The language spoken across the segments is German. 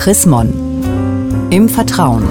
Chris Mon. Im Vertrauen.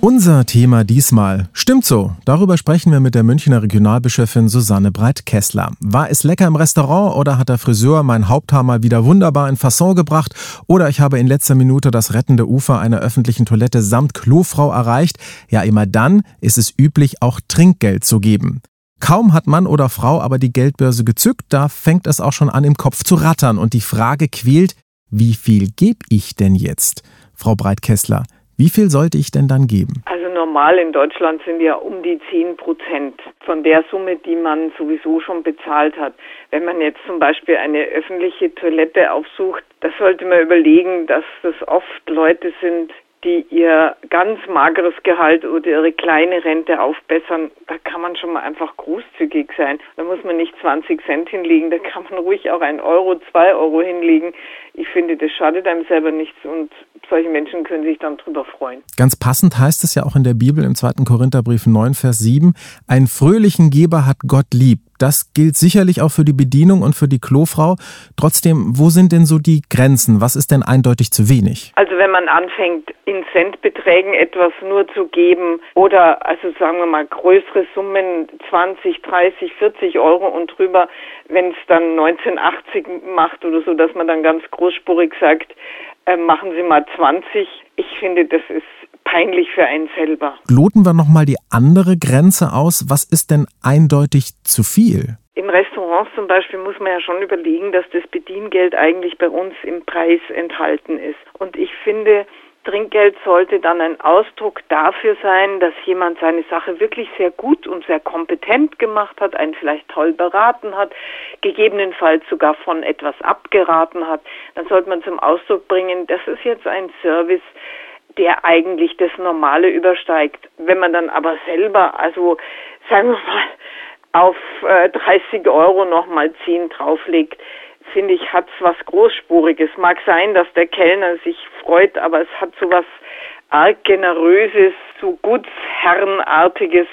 Unser Thema diesmal. Stimmt so. Darüber sprechen wir mit der Münchner Regionalbischöfin Susanne Breit-Kessler. War es lecker im Restaurant oder hat der Friseur mein Haupthaar wieder wunderbar in Fasson gebracht? Oder ich habe in letzter Minute das rettende Ufer einer öffentlichen Toilette samt Klofrau erreicht? Ja, immer dann ist es üblich, auch Trinkgeld zu geben. Kaum hat Mann oder Frau aber die Geldbörse gezückt, da fängt es auch schon an, im Kopf zu rattern und die Frage quält, wie viel gebe ich denn jetzt? Frau Breit-Kessler, wie viel sollte ich denn dann geben? Also normal in Deutschland sind ja um die 10 Prozent von der Summe, die man sowieso schon bezahlt hat. Wenn man jetzt zum Beispiel eine öffentliche Toilette aufsucht, da sollte man überlegen, dass das oft Leute sind, die ihr ganz mageres Gehalt oder ihre kleine Rente aufbessern, da kann man schon mal einfach großzügig sein. Da muss man nicht 20 Cent hinlegen, da kann man ruhig auch ein Euro, zwei Euro hinlegen. Ich finde, das schadet einem selber nichts und solche Menschen können sich dann drüber freuen. Ganz passend heißt es ja auch in der Bibel im 2. Korintherbrief 9, Vers 7, einen fröhlichen Geber hat Gott lieb. Das gilt sicherlich auch für die Bedienung und für die Klofrau. Trotzdem, wo sind denn so die Grenzen? Was ist denn eindeutig zu wenig? Also wenn man anfängt, in Centbeträgen etwas nur zu geben oder also sagen wir mal größere Summen, 20, 30, 40 Euro und drüber, wenn es dann 1980 macht oder so, dass man dann ganz großspurig sagt, äh, machen Sie mal 20. Ich finde, das ist peinlich für einen selber. Loten wir nochmal die andere Grenze aus. Was ist denn eindeutig zu viel? In Restaurants zum Beispiel muss man ja schon überlegen, dass das Bediengeld eigentlich bei uns im Preis enthalten ist. Und ich finde, Trinkgeld sollte dann ein Ausdruck dafür sein, dass jemand seine Sache wirklich sehr gut und sehr kompetent gemacht hat, einen vielleicht toll beraten hat, gegebenenfalls sogar von etwas abgeraten hat. Dann sollte man zum Ausdruck bringen, das ist jetzt ein Service, der eigentlich das Normale übersteigt. Wenn man dann aber selber, also sagen wir mal, auf äh, 30 Euro nochmal 10 drauflegt, finde ich, hat es was Großspuriges. Mag sein, dass der Kellner sich freut, aber es hat so was arg generöses, so gutsherrenartiges,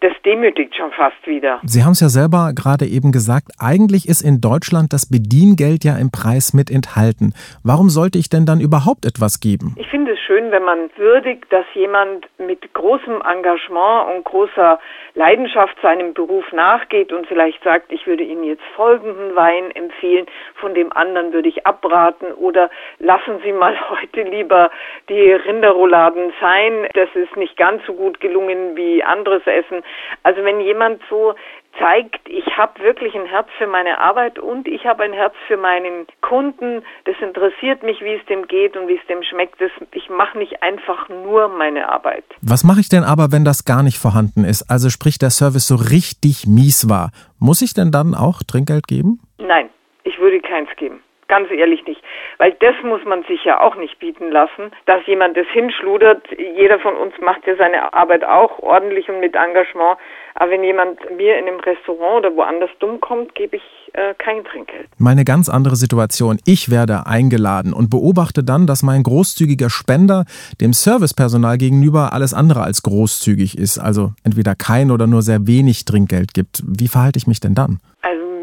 das demütigt schon fast wieder. Sie haben es ja selber gerade eben gesagt, eigentlich ist in Deutschland das Bediengeld ja im Preis mit enthalten. Warum sollte ich denn dann überhaupt etwas geben? Ich finde es schön, wenn man würdigt, dass jemand mit großem Engagement und großer Leidenschaft seinem Beruf nachgeht und vielleicht sagt, ich würde Ihnen jetzt folgenden Wein empfehlen, von dem anderen würde ich abraten oder lassen Sie mal heute lieber die Rinderrouladen sein. Das ist nicht ganz so gut gelungen wie anderes Essen helfen. Also wenn jemand so zeigt, ich habe wirklich ein Herz für meine Arbeit und ich habe ein Herz für meinen Kunden. Das interessiert mich, wie es dem geht und wie es dem schmeckt. Das, ich mache nicht einfach nur meine Arbeit. Was mache ich denn aber, wenn das gar nicht vorhanden ist? Also sprich, der Service so richtig mies war. Muss ich denn dann auch Trinkgeld geben? Nein, ich würde keins geben. Ganz ehrlich nicht. Weil das muss man sich ja auch nicht bieten lassen, dass jemand das hinschludert. Jeder von uns macht ja seine Arbeit auch ordentlich und mit Engagement. Aber wenn jemand mir in einem Restaurant oder woanders dumm kommt, gebe ich äh, kein Trinkgeld. Meine ganz andere Situation. Ich werde eingeladen und beobachte dann, dass mein großzügiger Spender dem Servicepersonal gegenüber alles andere als großzügig ist. Also entweder kein oder nur sehr wenig Trinkgeld gibt. Wie verhalte ich mich denn dann?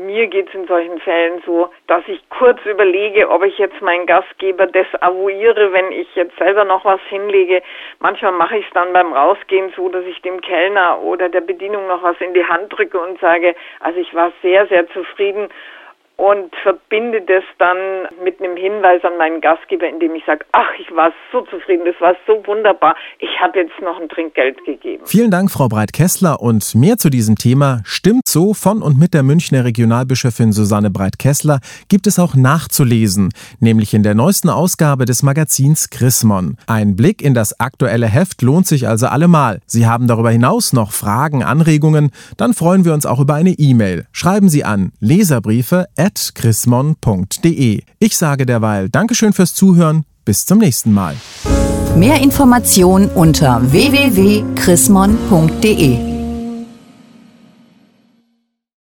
Mir geht es in solchen Fällen so, dass ich kurz überlege, ob ich jetzt meinen Gastgeber desavouiere, wenn ich jetzt selber noch was hinlege. Manchmal mache ich es dann beim Rausgehen so, dass ich dem Kellner oder der Bedienung noch was in die Hand drücke und sage, also ich war sehr, sehr zufrieden und verbinde das dann mit einem Hinweis an meinen Gastgeber, indem ich sage, ach, ich war so zufrieden, das war so wunderbar, ich habe jetzt noch ein Trinkgeld gegeben. Vielen Dank, Frau Breit-Kessler. Und mehr zu diesem Thema Stimmt so von und mit der Münchner Regionalbischöfin Susanne Breit-Kessler gibt es auch nachzulesen, nämlich in der neuesten Ausgabe des Magazins Chrismon. Ein Blick in das aktuelle Heft lohnt sich also allemal. Sie haben darüber hinaus noch Fragen, Anregungen, dann freuen wir uns auch über eine E-Mail. Schreiben Sie an leserbriefe@ chrismon.de. Ich sage derweil Dankeschön fürs Zuhören. Bis zum nächsten Mal. Mehr Informationen unter www.chrismon.de